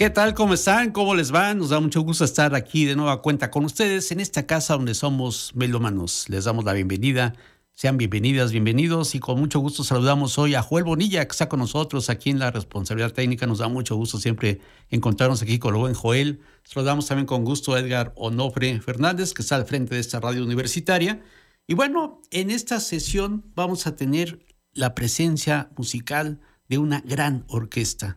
¿Qué tal? ¿Cómo están? ¿Cómo les va? Nos da mucho gusto estar aquí de nueva cuenta con ustedes en esta casa donde somos melómanos. Les damos la bienvenida sean bienvenidas, bienvenidos y con mucho gusto saludamos hoy a Joel Bonilla que está con nosotros aquí en la responsabilidad técnica. Nos da mucho gusto siempre encontrarnos aquí con el buen Joel. Saludamos también con gusto a Edgar Onofre Fernández que está al frente de esta radio universitaria. Y bueno, en esta sesión vamos a tener la presencia musical de una gran orquesta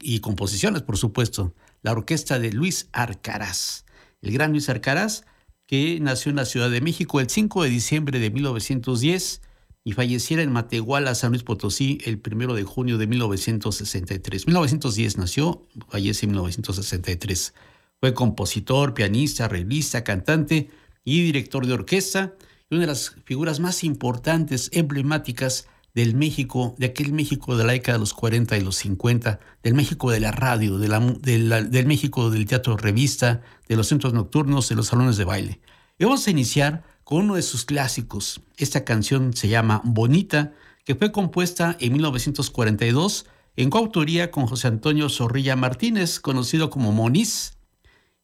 y composiciones, por supuesto. La orquesta de Luis Arcaraz. El gran Luis Arcaraz que nació en la Ciudad de México el 5 de diciembre de 1910 y falleciera en Matehuala, San Luis Potosí, el 1 de junio de 1963. 1910 nació, fallece en 1963. Fue compositor, pianista, arreglista, cantante y director de orquesta y una de las figuras más importantes, emblemáticas del México, de aquel México de la década de los 40 y los 50, del México de la radio, del México del teatro revista, de los centros nocturnos, de los salones de baile. Y vamos a iniciar con uno de sus clásicos. Esta canción se llama Bonita, que fue compuesta en 1942 en coautoría con José Antonio Zorrilla Martínez, conocido como Moniz.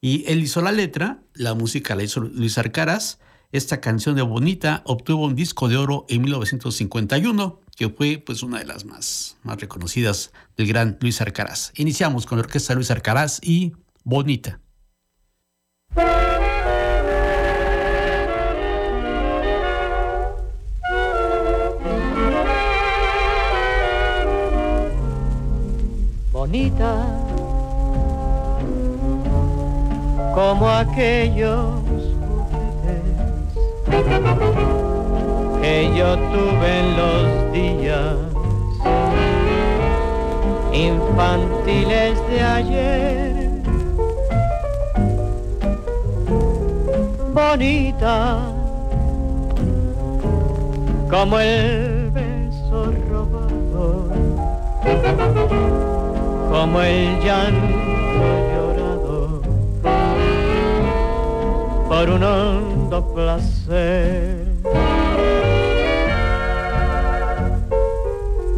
Y él hizo la letra, la música la hizo Luis Arcaraz, esta canción de Bonita obtuvo un disco de oro en 1951, que fue pues una de las más, más reconocidas del gran Luis Arcaraz. Iniciamos con la orquesta Luis Arcaraz y Bonita. Bonita como aquellos que yo tuve en los días infantiles de ayer. Bonita como el beso robado, como el llanto llorado por un hondo placer.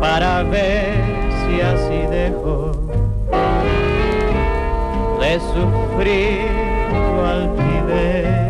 para ver si así dejo de sufrir tu altivez.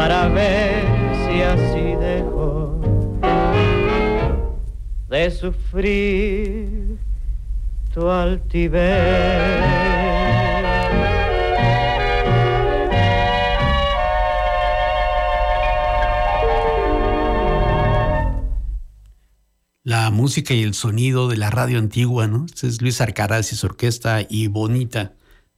para ver si así dejo de sufrir tu altivez. la música y el sonido de la radio antigua, ¿no? Este es Luis Arcaraz y su orquesta y Bonita,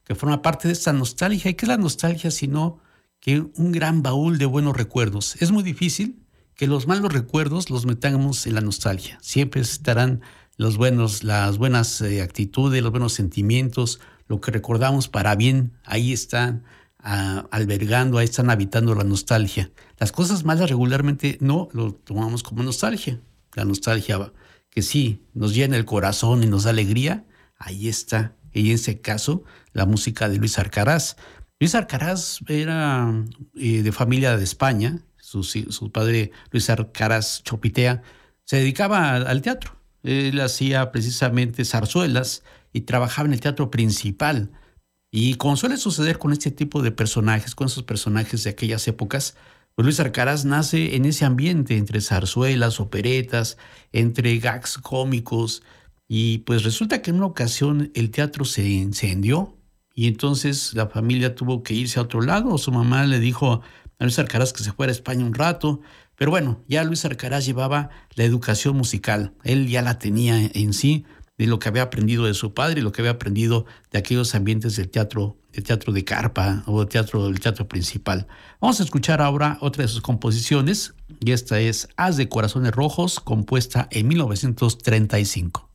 que forma parte de esta nostalgia. ¿Y qué es la nostalgia si no? Que un gran baúl de buenos recuerdos? Es muy difícil que los malos recuerdos los metamos en la nostalgia. Siempre estarán los buenos, las buenas eh, actitudes, los buenos sentimientos, lo que recordamos para bien, ahí están ah, albergando, ahí están habitando la nostalgia. Las cosas malas regularmente no lo tomamos como nostalgia la nostalgia que sí nos llena el corazón y nos da alegría, ahí está. Y en ese caso, la música de Luis Arcaraz. Luis Arcaraz era eh, de familia de España, su, padre Luis Arcaraz Chopitea se dedicaba al teatro. Él hacía precisamente zarzuelas y trabajaba en el teatro principal. Y como suele suceder con este tipo de personajes, con esos personajes de aquellas épocas, pues Luis Arcaraz nace en ese ambiente entre zarzuelas, operetas, entre gags cómicos y pues resulta que en una ocasión el teatro se incendió y entonces la familia tuvo que irse a otro lado. Su mamá le dijo a Luis Arcaraz que se fuera a España un rato, pero bueno, ya Luis Arcaraz llevaba la educación musical, él ya la tenía en sí, de lo que había aprendido de su padre y lo que había aprendido de aquellos ambientes del teatro, del teatro de carpa o del teatro, del teatro principal. Vamos a escuchar ahora otra de sus composiciones y esta es Haz de Corazones Rojos, compuesta en 1935.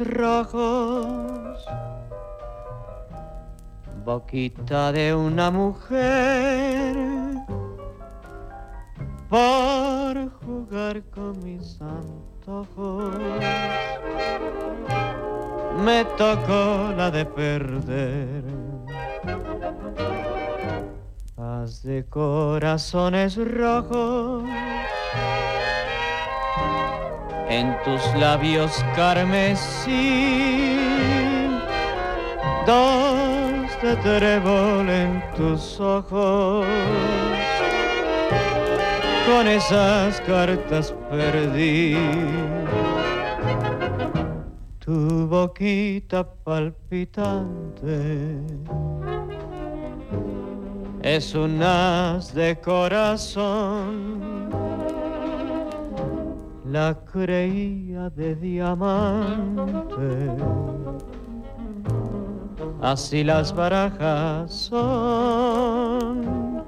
Rojos, boquita de una mujer, por jugar con mis antojos. Me tocó la de perder. Paz de corazones rojos en tus labios carmesí, dos de trébol en tus ojos. Con esas cartas perdí tu boquita palpitante. Es un as de corazón la creía de diamante. Así las barajas son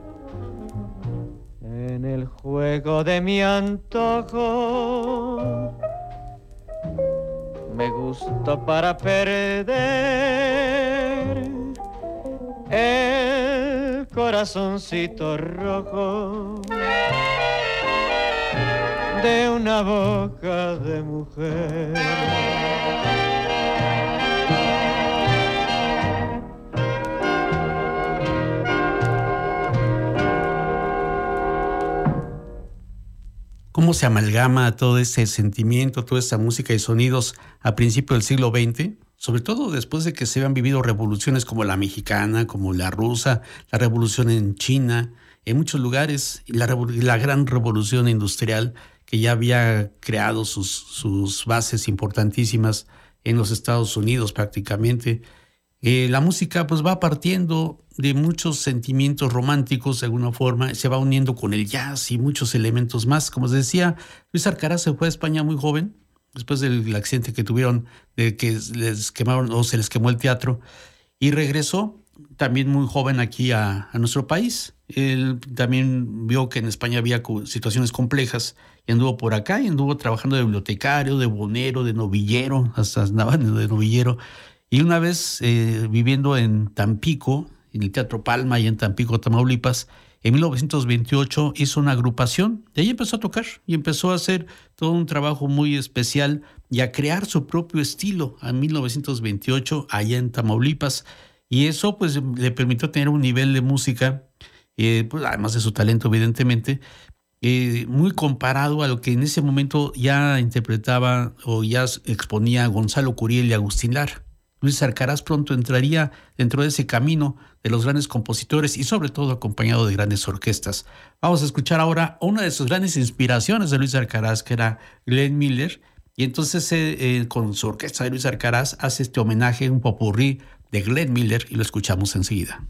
en el juego de mi antojo. Me gustó para perder el corazoncito rojo de una boca de mujer. ¿Cómo se amalgama todo ese sentimiento, toda esa música y sonidos a principios del siglo XX? Sobre todo después de que se habían vivido revoluciones como la mexicana, como la rusa, la revolución en China, en muchos lugares, la, la gran revolución industrial que ya había creado sus, sus bases importantísimas en los Estados Unidos prácticamente. Eh, la música pues va partiendo de muchos sentimientos románticos de alguna forma, se va uniendo con el jazz y muchos elementos más. Como os decía, Luis Arcaraz se fue a España muy joven, después del accidente que tuvieron, de que les quemaron o se les quemó el teatro, y regresó también muy joven aquí a, nuestro país. Él también vio que en España había situaciones complejas y anduvo por acá y anduvo trabajando de bibliotecario, de bonero, de novillero, hasta andaba de novillero. Y una vez eh, viviendo en Tampico, en el Teatro Palma y en Tampico, Tamaulipas, en 1928 hizo una agrupación, de ahí empezó a tocar y empezó a hacer todo un trabajo muy especial y a crear su propio estilo en 1928 allá en Tamaulipas. Y eso pues le permitió tener un nivel de música, eh, pues, además de su talento evidentemente, eh, muy comparado a lo que en ese momento ya interpretaba o ya exponía Gonzalo Curiel y Agustín Lara. Luis Arcaraz pronto entraría dentro de ese camino de los grandes compositores y sobre todo acompañado de grandes orquestas. Vamos a escuchar ahora una de sus grandes inspiraciones de Luis Arcaraz, que era Glenn Miller, y entonces eh, con su orquesta de Luis Arcaraz hace este homenaje, un popurrí de Glenn Miller, y lo escuchamos enseguida.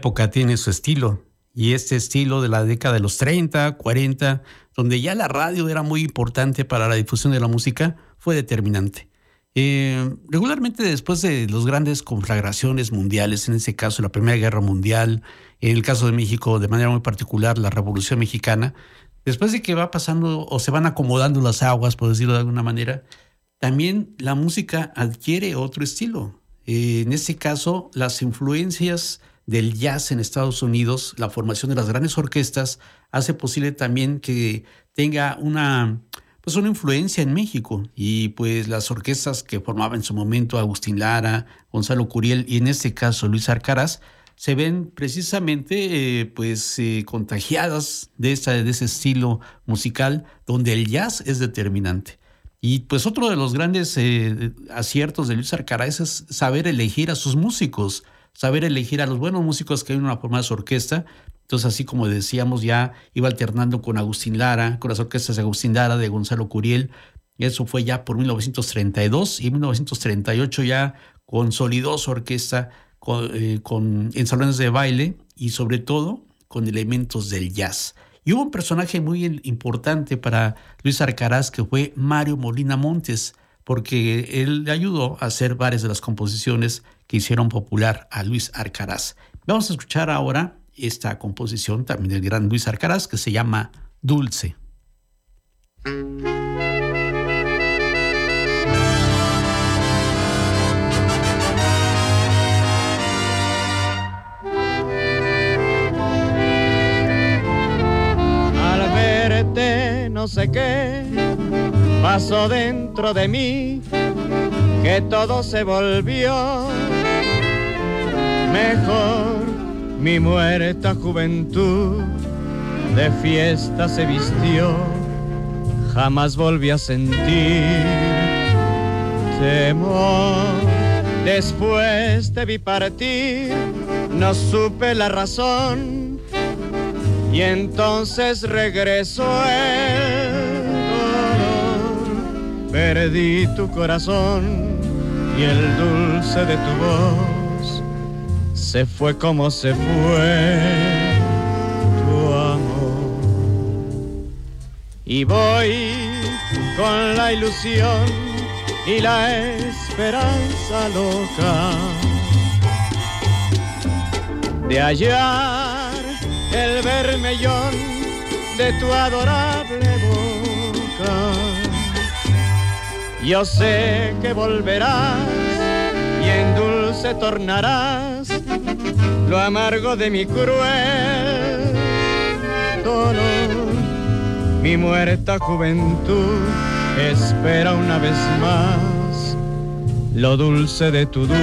Época tiene su estilo. Y este estilo de la década de los 30, 40, donde ya la radio era muy importante para la difusión de la música, fue determinante. Eh, regularmente después de las grandes conflagraciones mundiales, en ese caso la Primera Guerra Mundial, en el caso de México de manera muy particular la Revolución Mexicana, después de que va pasando o se van acomodando las aguas, por decirlo de alguna manera, también la música adquiere otro estilo. Eh, en este caso, las influencias del jazz en Estados Unidos, la formación de las grandes orquestas, hace posible también que tenga una, pues una influencia en México. Y pues las orquestas que formaba en su momento Agustín Lara, Gonzalo Curiel y en este caso Luis Arcaraz, se ven precisamente eh, pues eh, contagiadas de, esta, de ese estilo musical donde el jazz es determinante. Y pues otro de los grandes eh, aciertos de Luis Arcaraz es saber elegir a sus músicos, saber elegir a los buenos músicos que hay en una forma de su orquesta. Entonces, así como decíamos, ya iba alternando con Agustín Lara, con las orquestas de Agustín Lara, de Gonzalo Curiel. Eso fue ya por 1932 y en 1938 ya consolidó su orquesta eh, con, en salones de baile y sobre todo con elementos del jazz. Y hubo un personaje muy importante para Luis Arcaraz que fue Mario Molina Montes, porque él le ayudó a hacer varias de las composiciones que hicieron popular a Luis Arcaraz. Vamos a escuchar ahora esta composición también del gran Luis Arcaraz que se llama Dulce. no sé qué pasó dentro de mí, que todo se volvió mejor. Mi muerta juventud de fiesta se vistió, jamás volví a sentir temor. Después te vi partir, no supe la razón y entonces regresó el dolor. Perdí tu corazón y el dulce de tu voz se fue como se fue tu amor. Y voy con la ilusión y la esperanza loca de allá el vermellón de tu adorable boca. Yo sé que volverás y en dulce tornarás lo amargo de mi cruel dolor. Mi muerta juventud espera una vez más lo dulce de tu dulce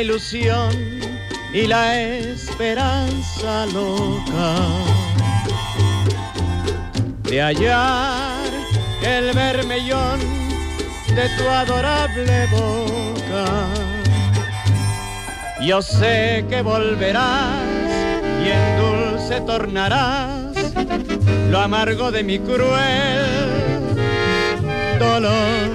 ilusión y la esperanza loca de hallar el vermellón de tu adorable boca. Yo sé que volverás y en dulce tornarás lo amargo de mi cruel dolor,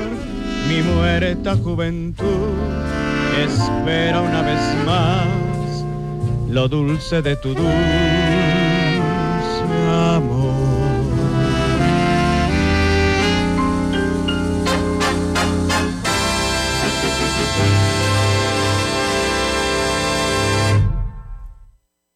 mi muerta juventud espera una vez más lo dulce de tu dulce amor.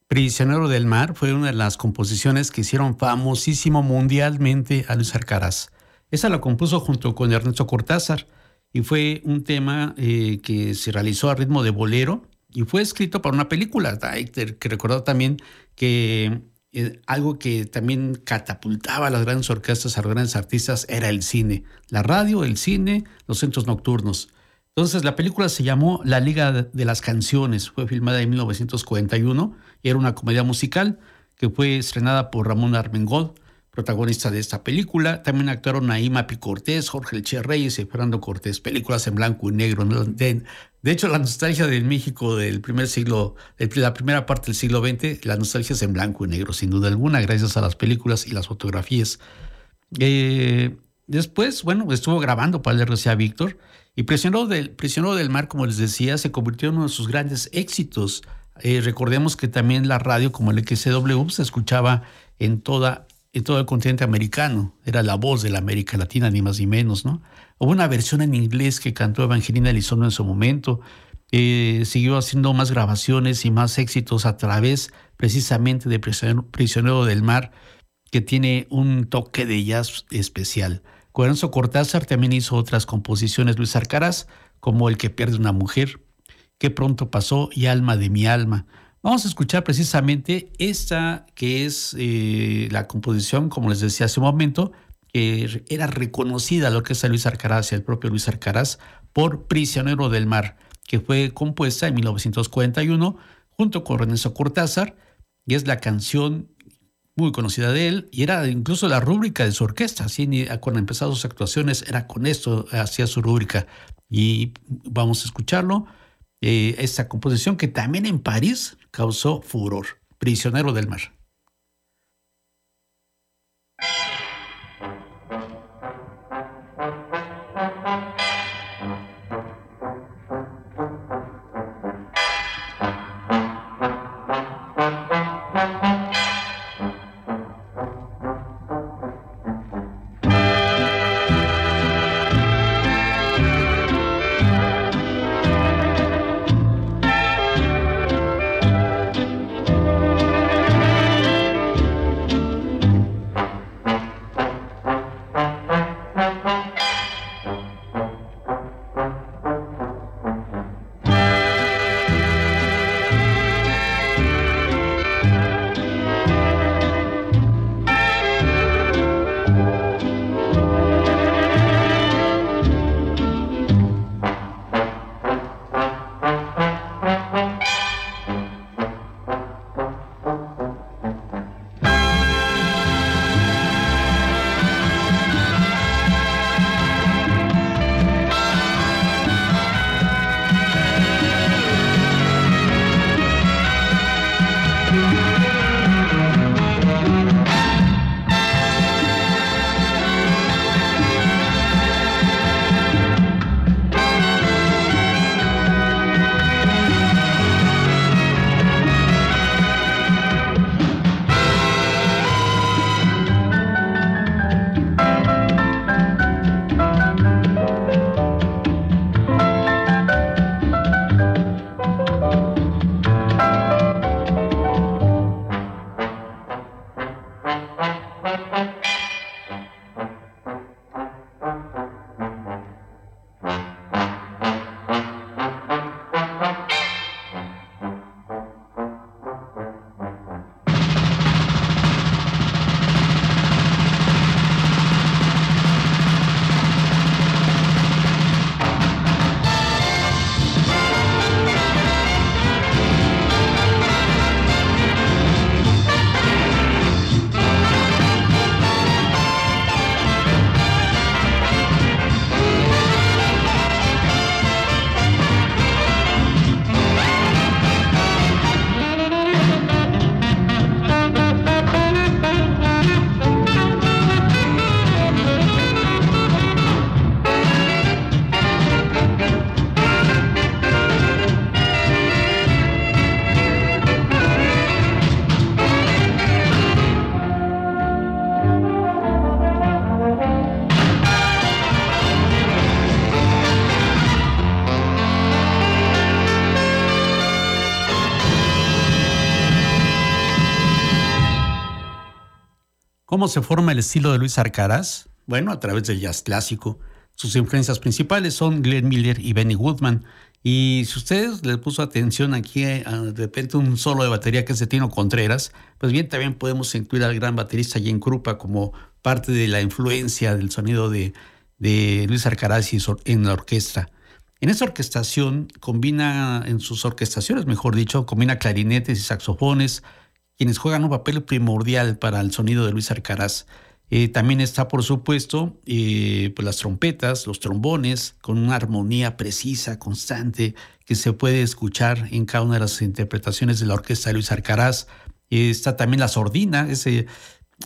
Prisionero del Mar fue una de las composiciones que hicieron famosísimo mundialmente a Luis Arcaraz. Esa la compuso junto con Ernesto Cortázar y fue un tema eh, que se realizó a ritmo de bolero y fue escrito para una película. Que recordar también que eh, algo que también catapultaba a las grandes orquestas, a los grandes artistas, era el cine. La radio, el cine, los centros nocturnos. Entonces, la película se llamó La Liga de las Canciones, fue filmada en 1941 y era una comedia musical que fue estrenada por Ramón Armengol, protagonista de esta película. También actuaron Naima Mapi Cortés, Jorge Elche Reyes y Fernando Cortés, películas en blanco y negro. De, hecho, la nostalgia del México del primer siglo, de la primera parte del siglo XX, la nostalgia es en blanco y negro, sin duda alguna, gracias a las películas y las fotografías. Eh, después, bueno, estuvo grabando para el RCA Víctor y Prisionero del, Prisionero del Mar, como les decía, se convirtió en uno de sus grandes éxitos. Eh, recordemos que también la radio, como el XCW, se escuchaba en, toda, en todo el continente americano. Era la voz de la América Latina, ni más ni menos, ¿no? Hubo una versión en inglés que cantó Evangelina Elizondo en su momento. Eh, siguió haciendo más grabaciones y más éxitos a través precisamente de Prisionero del Mar, que tiene un toque de jazz especial. Lorenzo Cortázar también hizo otras composiciones, Luis Arcaraz, como El que pierde una mujer, Qué pronto pasó y Alma de mi alma. Vamos a escuchar precisamente esta que es eh, la composición, como les decía hace un momento, que era reconocida lo que es Luis Arcaraz y el propio Luis Arcaraz por Prisionero del Mar, que fue compuesta en 1941 junto con Lorenzo Cortázar y es la canción muy conocida de él, y era incluso la rúbrica de su orquesta. Así, cuando empezó sus actuaciones, era con esto, hacía su rúbrica. Y vamos a escucharlo. Eh, esta composición que también en París causó furor, Prisionero del Mar. ¿Cómo se forma el estilo de Luis Arcaraz? Bueno, a través del jazz clásico. Sus influencias principales son Glenn Miller y Benny Goodman. Y si ustedes les puso atención aquí, eh, de repente un solo de batería que es de Tino Contreras, pues bien, también podemos incluir al gran baterista Jen Krupa como parte de la influencia del sonido de, de Luis Arcaraz en la orquesta. En esta orquestación combina, en sus orquestaciones, mejor dicho, combina clarinetes y saxofones, quienes juegan un papel primordial para el sonido de Luis Arcaraz. Eh, también está, por supuesto, eh, pues las trompetas, los trombones, con una armonía precisa, constante, que se puede escuchar en cada una de las interpretaciones de la orquesta de Luis Arcaraz. Eh, está también la sordina, ese,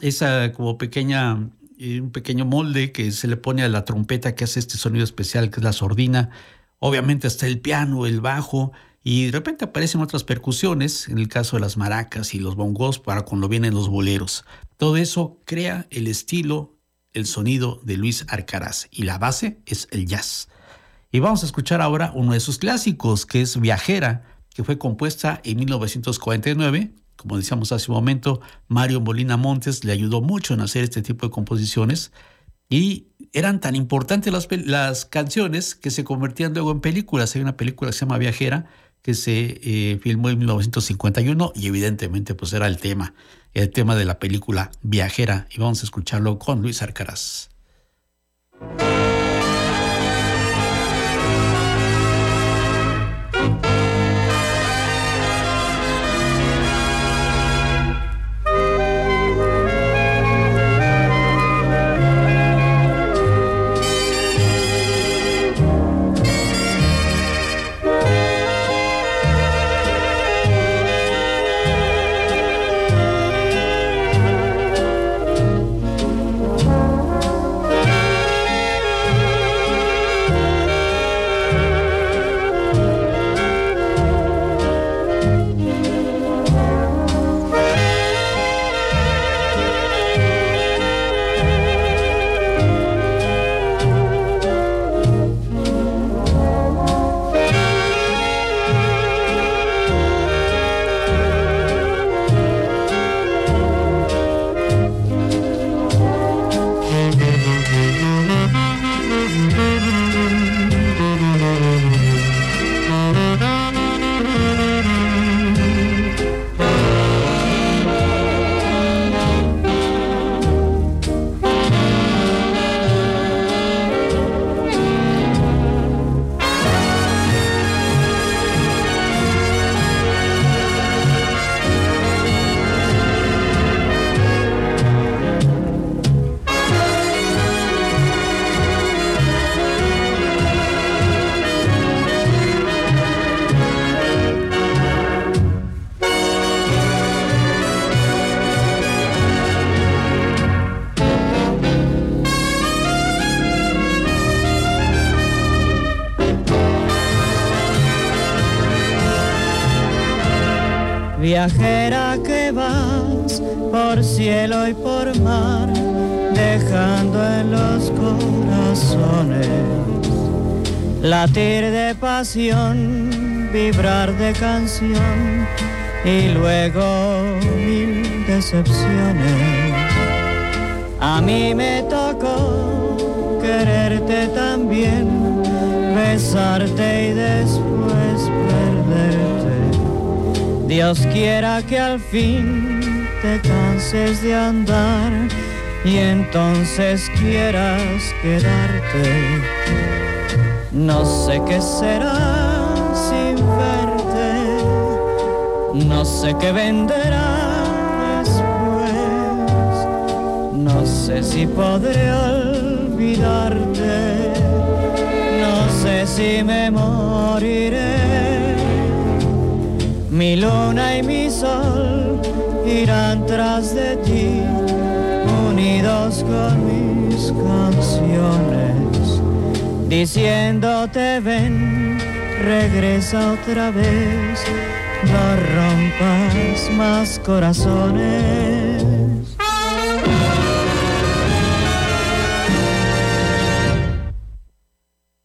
esa como pequeña, un pequeño molde que se le pone a la trompeta que hace este sonido especial, que es la sordina. Obviamente está el piano, el bajo, y de repente aparecen otras percusiones, en el caso de las maracas y los bongos, para cuando vienen los boleros. Todo eso crea el estilo, el sonido de Luis Arcaraz, y la base es el jazz. Y vamos a escuchar ahora uno de sus clásicos, que es Viajera, que fue compuesta en 1949. Como decíamos hace un momento, Mario Molina Montes le ayudó mucho en hacer este tipo de composiciones. Y eran tan importantes las, las canciones que se convertían luego en películas. Hay una película que se llama Viajera que se eh, filmó en 1951 y evidentemente pues era el tema, el tema de la película Viajera y vamos a escucharlo con Luis Arcaraz. Vibrar de canción y luego mil decepciones. A mí me tocó quererte también, besarte y después Dios quiera que al fin te canses de andar y entonces quieras quedarte. No sé qué será sin verte, no sé qué venderá después, no sé si podré olvidarte, no sé si me moriré. Mi luna y mi sol irán tras de ti, unidos con mis canciones, diciéndote ven, regresa otra vez, no rompas más corazones.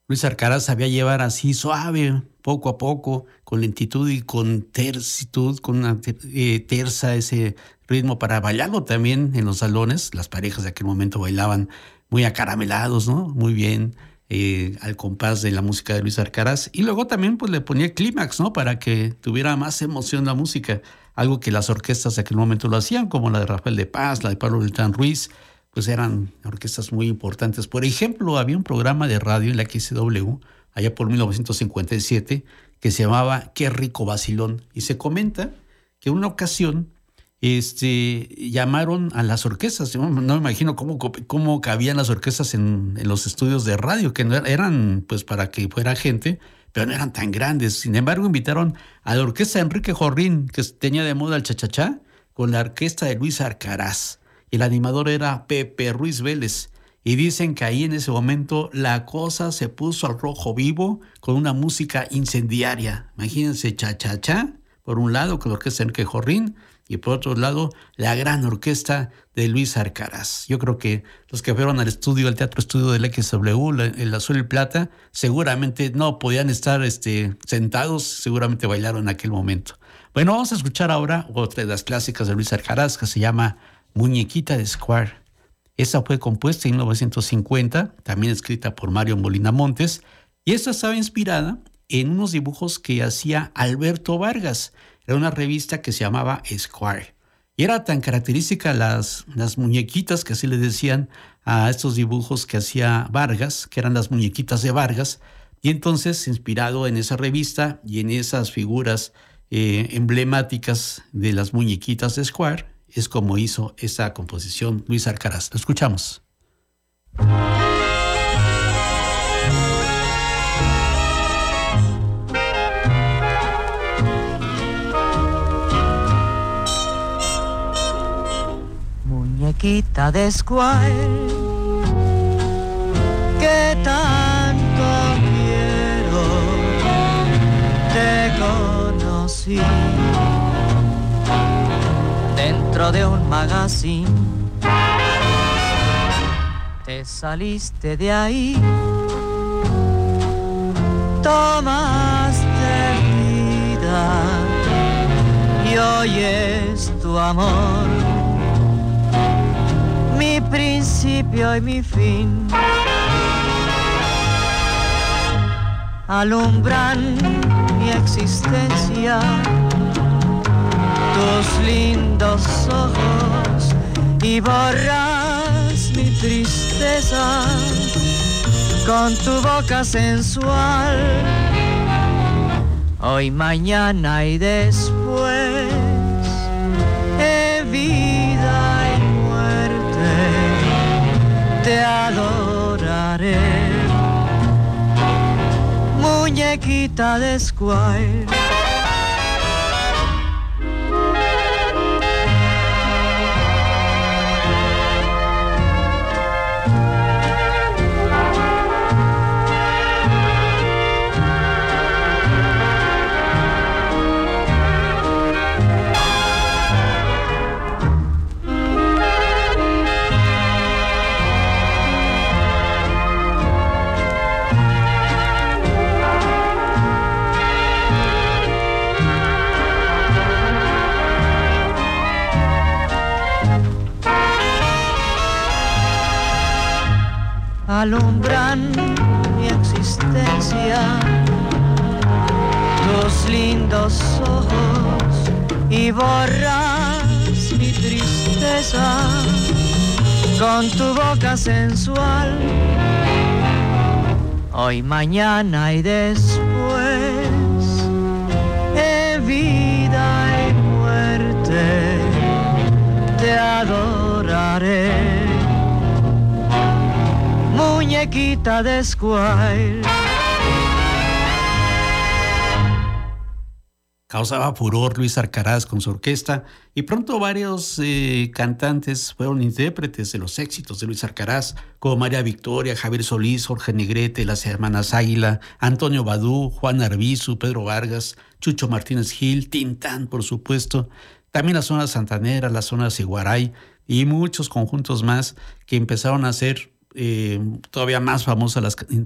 Luis Arcaraz sabía llevar así suave, poco a poco, con lentitud y con tercitud, con una eh, terza ese ritmo para bailarlo también en los salones. Las parejas de aquel momento bailaban muy acaramelados, ¿no? Muy bien, eh, al compás de la música de Luis Arcaraz. Y luego también pues le ponía clímax, ¿no? Para que tuviera más emoción la música. Algo que las orquestas de aquel momento lo hacían, como la de Rafael de Paz, la de Pablo Beltrán Ruiz, pues eran orquestas muy importantes. Por ejemplo, había un programa de radio en la XW allá por 1957, que se llamaba Qué rico vacilón. Y se comenta que una ocasión este, llamaron a las orquestas. No, me imagino cómo, cabían las orquestas en, los estudios de radio, que no eran pues para que fuera gente, pero no eran tan grandes. Sin embargo, invitaron a la orquesta de Enrique Jorrín, que tenía de moda el chachachá, con la orquesta de Luis Arcaraz. El animador era Pepe Ruiz Vélez. Y dicen que ahí en ese momento la cosa se puso al rojo vivo con una música incendiaria. Imagínense, cha-cha-cha, por un lado con la orquesta Enrique Jorrín y por otro lado la gran orquesta de Luis Arcaraz. Yo creo que los que fueron al estudio, al teatro estudio del XW, el Azul y Plata, seguramente no podían estar este, sentados, seguramente bailaron en aquel momento. Bueno, vamos a escuchar ahora otra de las clásicas de Luis Arcaraz que se llama Muñequita de Square. Esa fue compuesta en 1950, también escrita por Mario Molina Montes, y esta estaba inspirada en unos dibujos que hacía Alberto Vargas. Era una revista que se llamaba Square. Y era tan característica las, las muñequitas que así le decían a estos dibujos que hacía Vargas, que eran las muñequitas de Vargas. Y entonces, inspirado en esa revista y en esas figuras eh, emblemáticas de las muñequitas de Square, es como hizo esa composición Luis Alcaraz. Lo escuchamos. Muñequita de Square, que tanto quiero, te conocí. De un magazine. Te saliste de ahí, tomaste vida y hoy es tu amor, principio y mi fin. Alumbran mi existencia tus lindos ojos y borras mi tristeza con tu boca sensual. Hoy, mañana y después, Muñequita de Squire alumbran mi existencia, tus lindos ojos y borras mi tristeza. Con tu boca sensual. Hoy, mañana y después, en vida y muerte, te adoraré muñequita de Squire. Causaba furor Luis Arcaraz con su orquesta y pronto varios eh, cantantes fueron intérpretes de los éxitos de Luis Arcaraz, como María Victoria, Javier Solís, Jorge Negrete, las hermanas Águila, Antonio Badú, Juan Arbizu, Pedro Vargas, Chucho Martínez Gil, Tintán, por supuesto, también la zona santanera, la zona Siguaray y muchos conjuntos más que empezaron a hacer eh, todavía más famosas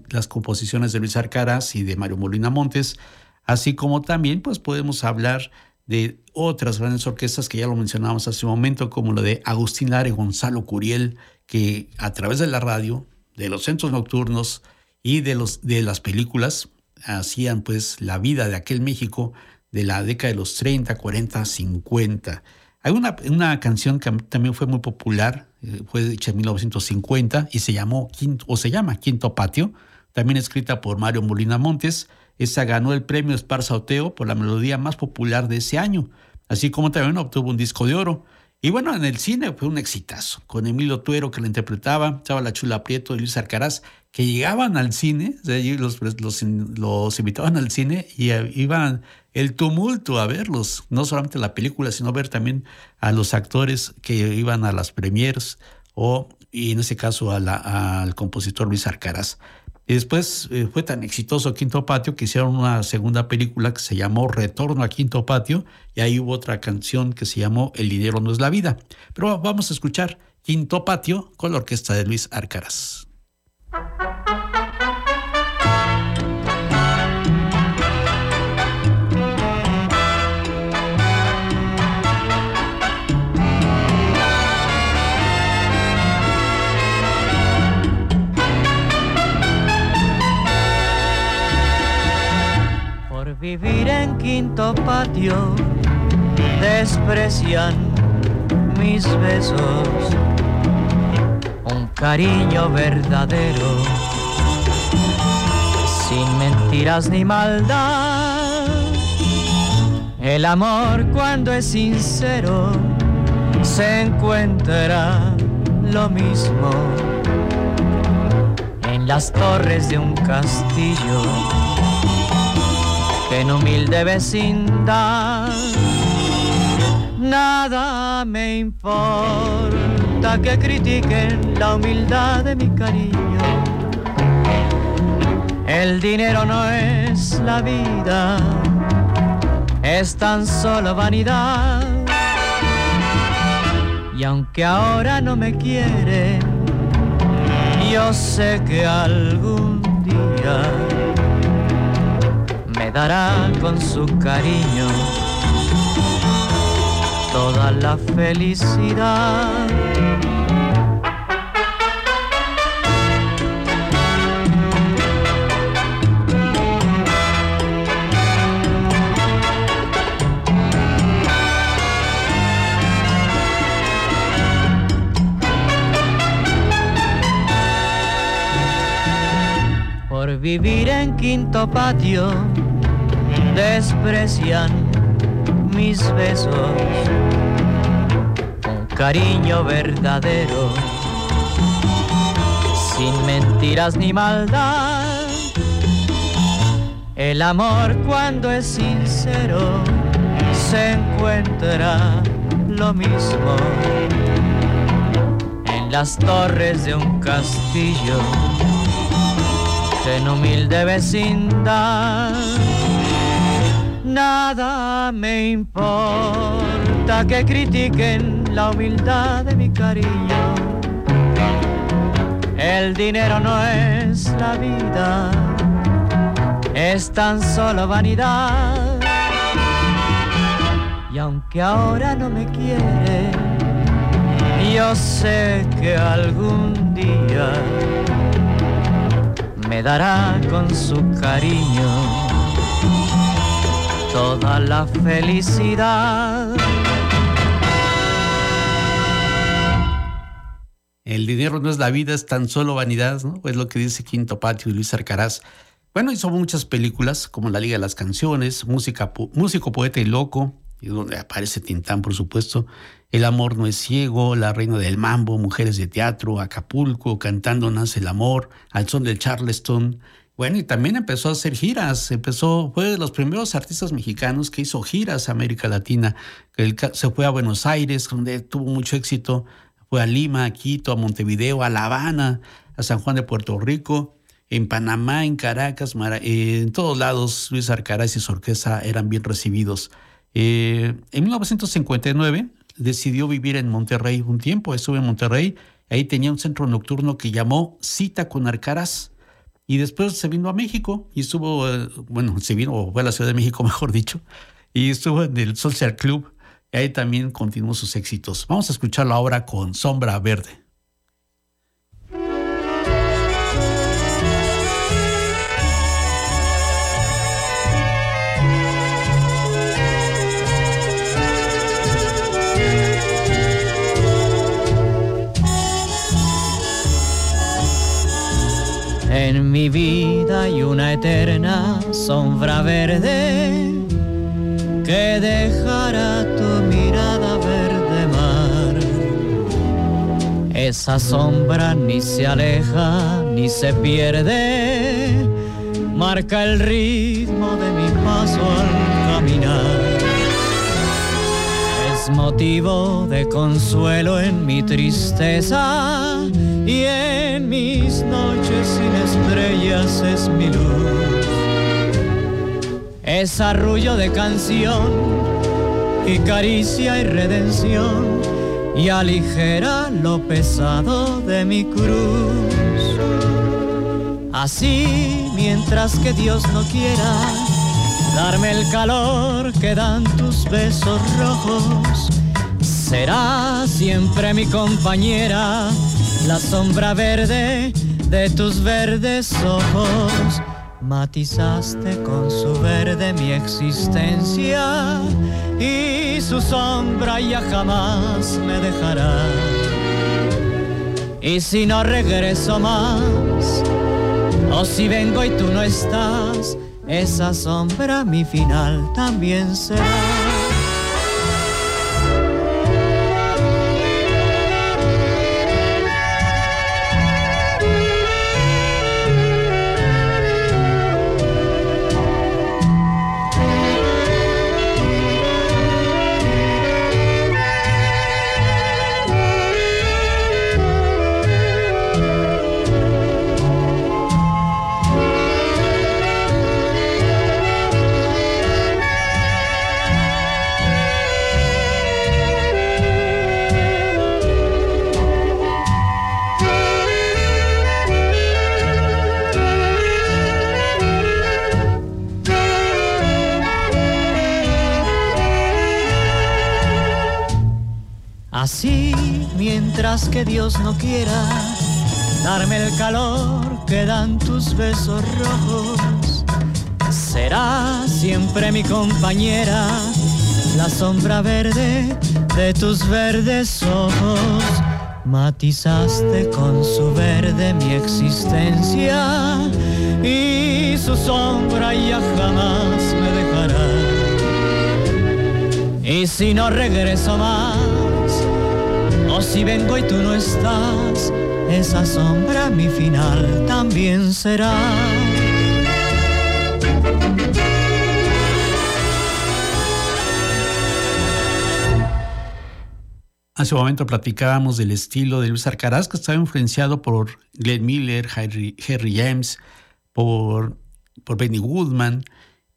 las, composiciones de Luis Arcaraz y de Mario Molina Montes, así como también pues podemos hablar de otras grandes orquestas que ya lo mencionamos hace un momento, como la de Agustín Lara y Gonzalo Curiel, que a través de la radio, de los centros nocturnos y de, los, de las películas hacían pues la vida de aquel México de la década de los 30, 40, 50. Hay una, una canción que también fue muy popular, fue hecha en 1950 y se llamó Quinto, o se llama Quinto Patio, también escrita por Mario Molina Montes. Esa ganó el premio Esparza por la melodía más popular de ese año, así como también obtuvo un disco de oro. Y bueno, en el cine fue un exitazo, con Emilio Tuero que la interpretaba, estaba la Chula Prieto y Luis Arcaraz, que llegaban al cine, los, los, invitaban al cine y iban el tumulto a verlos, no solamente la película, sino ver también a los actores que iban a las premiers o, y en ese caso, al compositor Luis Arcaraz. Y después eh, fue tan exitoso Quinto Patio que hicieron una segunda película que se llamó Retorno a Quinto Patio y ahí hubo otra canción que se llamó El dinero no es la vida. Pero vamos a escuchar Quinto Patio con la orquesta de Luis Arcaraz. Vivir en quinto patio, desprecian mis besos, un cariño verdadero, sin mentiras ni maldad. El amor cuando es sincero se encuentra lo mismo en las torres de un castillo en humilde vecindad. Nada me importa que critiquen la humildad de mi cariño. El dinero no es la vida, es tan solo vanidad. Y aunque ahora no me quieren, yo sé que algún día dará con su cariño toda la felicidad. Por vivir en quinto patio desprecian mis besos, un cariño verdadero, sin mentiras ni maldad. El amor cuando es sincero se encuentra lo mismo en las torres de un castillo en humilde vecindad. Nada me importa que critiquen la humildad de mi cariño. El dinero no es la vida, es tan solo vanidad. Y aunque ahora no me quiere, yo sé que algún día me dará con su cariño toda la felicidad. El dinero no es la vida, es tan solo vanidad, ¿no? Es lo que dice Quinto Patio y Luis Arcaraz. Bueno, hizo muchas películas, como La Liga de las Canciones, música, Músico, Poeta y Loco, y donde aparece Tintán, por supuesto, El Amor no es ciego, La Reina del Mambo, Mujeres de Teatro, Acapulco, Cantando Nace el Amor, Al Son del Charleston, bueno, y también empezó a hacer giras, empezó, fue de los primeros artistas mexicanos que hizo giras a América Latina. se fue a Buenos Aires, donde tuvo mucho éxito, fue a Lima, a Quito, a Montevideo, a La Habana, a San Juan de Puerto Rico, en Panamá, en Caracas, eh, en todos lados Luis Arcaraz y su orquesta eran bien recibidos. Eh, en 1959 decidió vivir en Monterrey un tiempo, estuve en Monterrey, ahí tenía un centro nocturno que llamó Cita con Arcaraz y después se vino a México y estuvo, eh, bueno, se vino, o fue a la Ciudad de México, mejor dicho, y estuvo en el Social Club. Y ahí también continuó sus éxitos. Vamos a escucharlo ahora con Sombra Verde. En mi vida hay una eterna sombra verde que dejará tu mirada verde mar. Esa sombra ni se aleja ni se pierde, marca el ritmo de mi paso al caminar. Es motivo de consuelo en mi tristeza y en mis noches sin estrellas es mi luz. Es arrullo de canción y caricia y redención y aligera lo pesado de mi cruz. Así, mientras que Dios no quiera darme el calor que dan tus besos rojos, será siempre mi compañera la sombra verde de tus verdes ojos. Matizaste con su verde mi existencia y su sombra ya jamás me dejará. Y si no regreso más, o si vengo y tú no estás, esa sombra mi final también será. Dios no quiera darme el calor que dan tus besos rojos. Será siempre mi compañera la sombra verde de tus verdes ojos. Matizaste con su verde mi existencia y su sombra ya jamás me dejará. Y si no regreso más, si vengo y tú no estás, esa sombra mi final también será. Hace un momento platicábamos del estilo de Luis Arcaraz, que estaba influenciado por Glenn Miller, Harry, James, por, por Benny Goodman,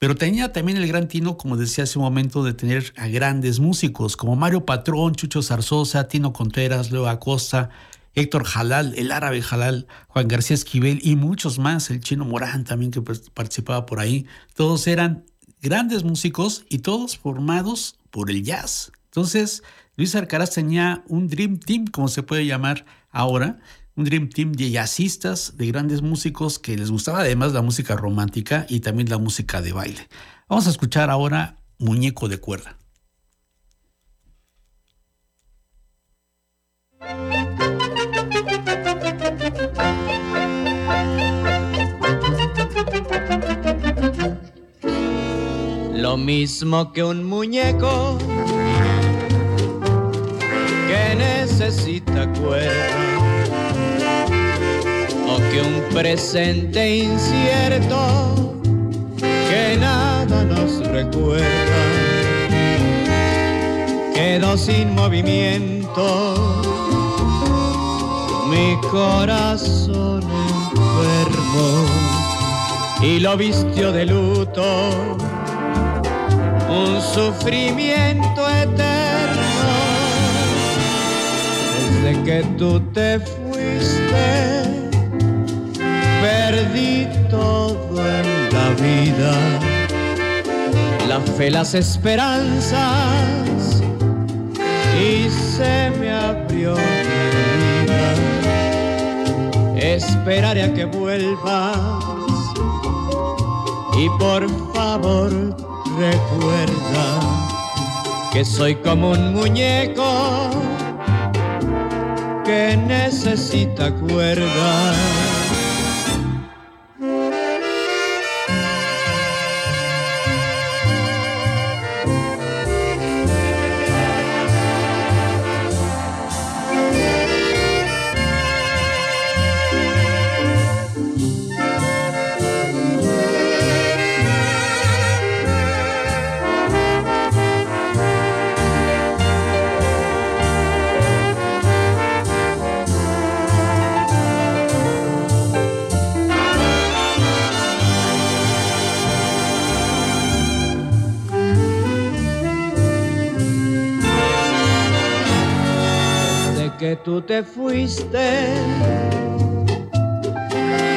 pero tenía también el gran tino, como decía hace un momento, de tener a grandes músicos como Mario Patrón, Chucho Zarzosa, Tino Contreras, Leo Acosta, Héctor Jalal, el árabe Jalal, Juan García Esquivel y muchos más, el chino Morán también que pues, participaba por ahí. Todos eran grandes músicos y todos formados por el jazz. Entonces, Luis Arcaraz tenía un Dream Team, como se puede llamar ahora, un Dream Team de jazzistas, de grandes músicos que les gustaba además la música romántica y también la música de baile. Vamos a escuchar ahora Muñeco de Cuerda. Lo mismo que un muñeco que necesita cuerda que un presente incierto que nada nos recuerda. Quedó sin movimiento mi corazón enfermo y lo vistió de luto un sufrimiento eterno. Desde que tú te fuiste todo en la vida, la fe, las esperanzas y se me abrió mi vida. Esperaré a que vuelvas y por favor recuerda que soy como un muñeco que necesita cuerda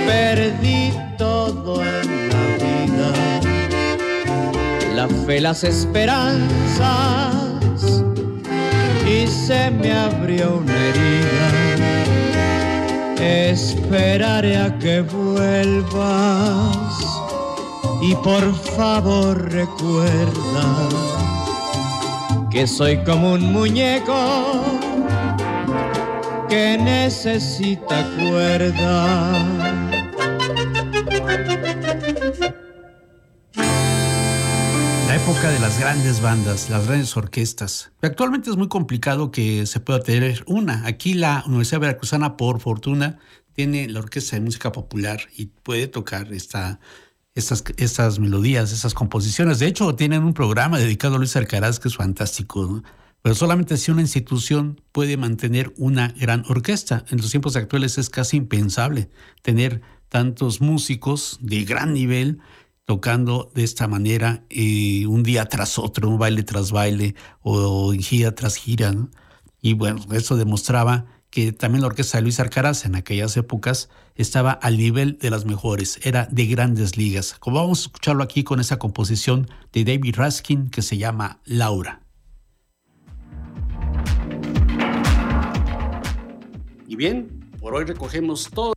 perdí todo en la vida, la fe, las esperanzas, y se me abrió una herida. Esperaré a que vuelvas. Y por favor recuerda que soy como un muñeco que necesita cuerda. La época de las grandes bandas, las grandes orquestas. Actualmente es muy complicado que se pueda tener una. Aquí la Universidad Veracruzana, por fortuna, tiene la Orquesta de Música Popular y puede tocar esta estas, estas melodías, estas composiciones. De hecho, tienen un programa dedicado a Luis Alcaraz que es fantástico, pero solamente si una institución puede mantener una gran orquesta. En los tiempos actuales es casi impensable tener tantos músicos de gran nivel tocando de esta manera eh, un día tras otro, un baile tras baile o, gira tras gira. Y bueno, eso demostraba que también la orquesta de Luis Arcaraz en aquellas épocas estaba al nivel de las mejores, era de grandes ligas. Como vamos a escucharlo aquí con esa composición de David Raskin que se llama Laura. Y bien, por hoy recogemos todo.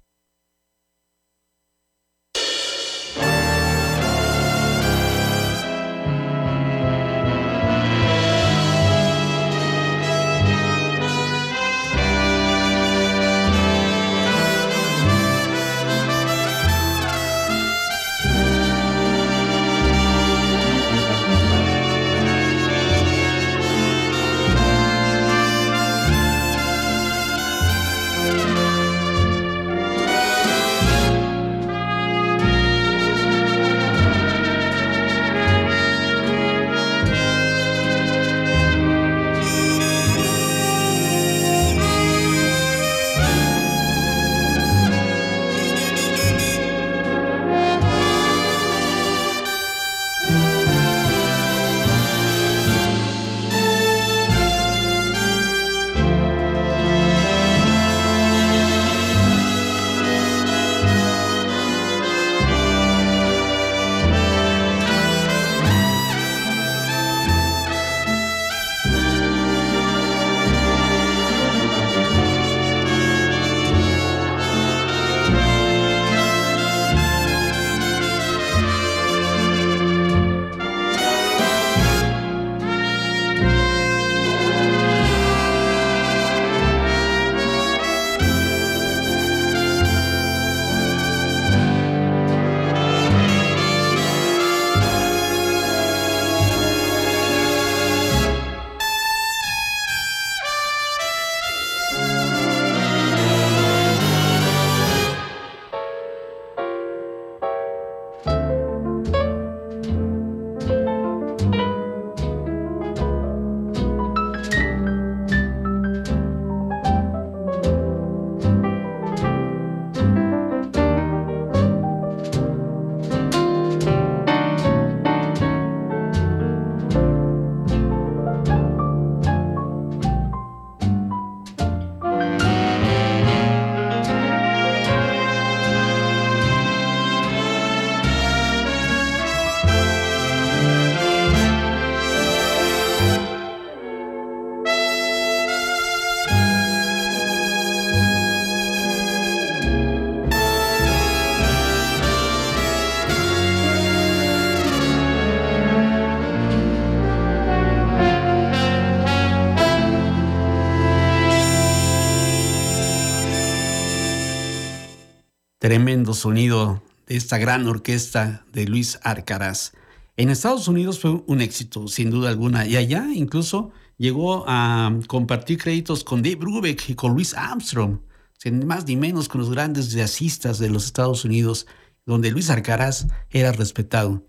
Sonido de esta gran orquesta de Luis Arcaraz. En Estados Unidos fue un éxito, sin duda alguna, y allá incluso llegó a compartir créditos con Dave Brubeck y con Luis Armstrong, sin más ni menos con los grandes jazzistas de los Estados Unidos, donde Luis Arcaraz era respetado.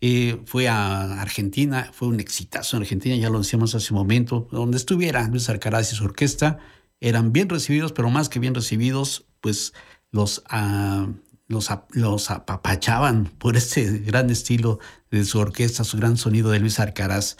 Eh, fue a Argentina, fue un exitazo en Argentina, ya lo decíamos hace un momento, donde estuviera Luis Arcaraz y su orquesta, eran bien recibidos, pero más que bien recibidos, pues los, ah, los, los, apapachaban por ese gran estilo de su orquesta, su gran sonido de Luis Arcaraz.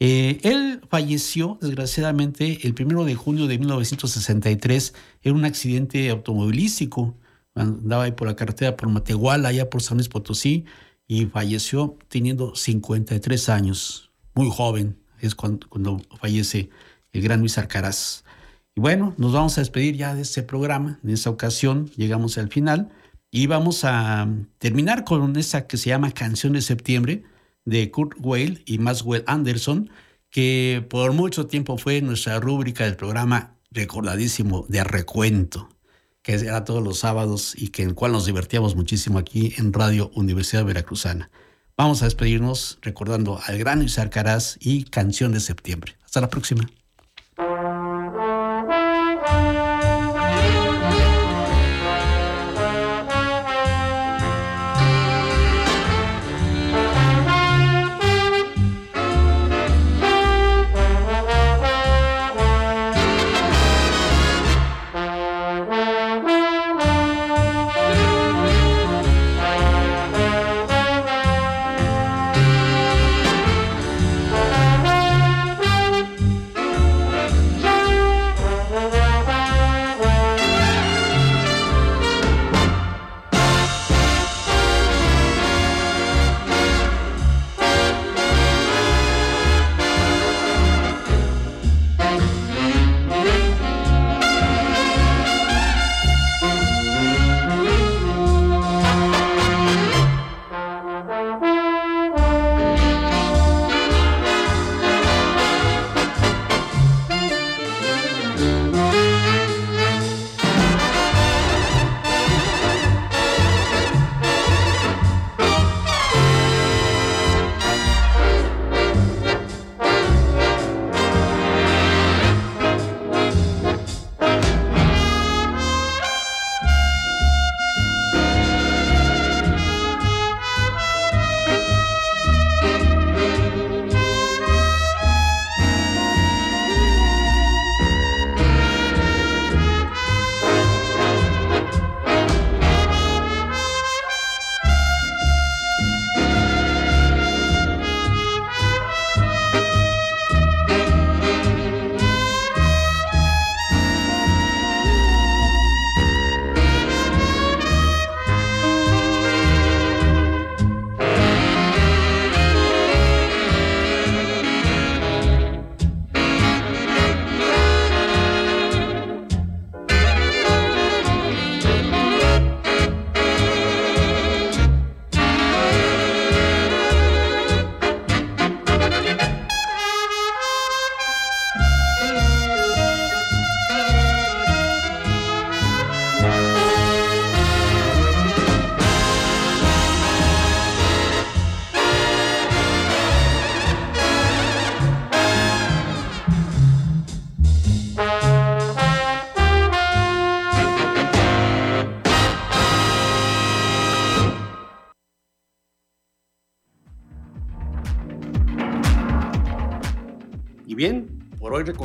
Eh, él falleció, desgraciadamente, el primero de junio de 1963 en un accidente automovilístico. Andaba ahí por la carretera por Matehuala, allá por San Luis Potosí, y falleció teniendo 53 años. Muy joven es cuando, cuando fallece el gran Luis Arcaraz. Y bueno, nos vamos a despedir ya de este programa. En esta ocasión llegamos al final y vamos a terminar con esa que se llama Canción de Septiembre de Kurt Weill y Maxwell Anderson, que por mucho tiempo fue nuestra rúbrica del programa recordadísimo de Recuento, que era todos los sábados y que en cual nos divertíamos muchísimo aquí en Radio Universidad Veracruzana. Vamos a despedirnos recordando al gran Isar Caraz y Canción de Septiembre. Hasta la próxima.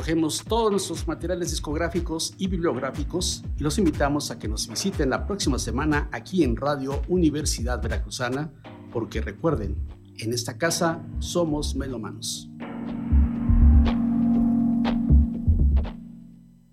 Recogemos todos nuestros materiales discográficos y bibliográficos y los invitamos a que nos visiten la próxima semana aquí en Radio Universidad Veracruzana, porque recuerden, en esta casa somos melomanos.